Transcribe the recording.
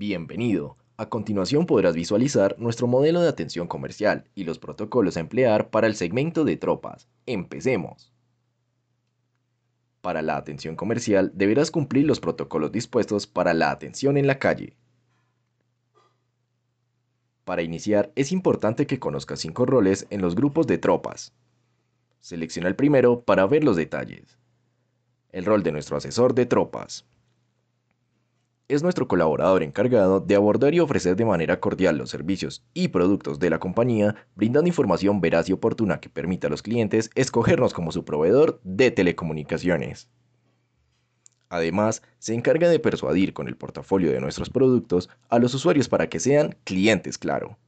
Bienvenido. A continuación podrás visualizar nuestro modelo de atención comercial y los protocolos a emplear para el segmento de tropas. Empecemos. Para la atención comercial deberás cumplir los protocolos dispuestos para la atención en la calle. Para iniciar es importante que conozcas cinco roles en los grupos de tropas. Selecciona el primero para ver los detalles. El rol de nuestro asesor de tropas es nuestro colaborador encargado de abordar y ofrecer de manera cordial los servicios y productos de la compañía, brindando información veraz y oportuna que permita a los clientes escogernos como su proveedor de telecomunicaciones. Además, se encarga de persuadir con el portafolio de nuestros productos a los usuarios para que sean clientes claro.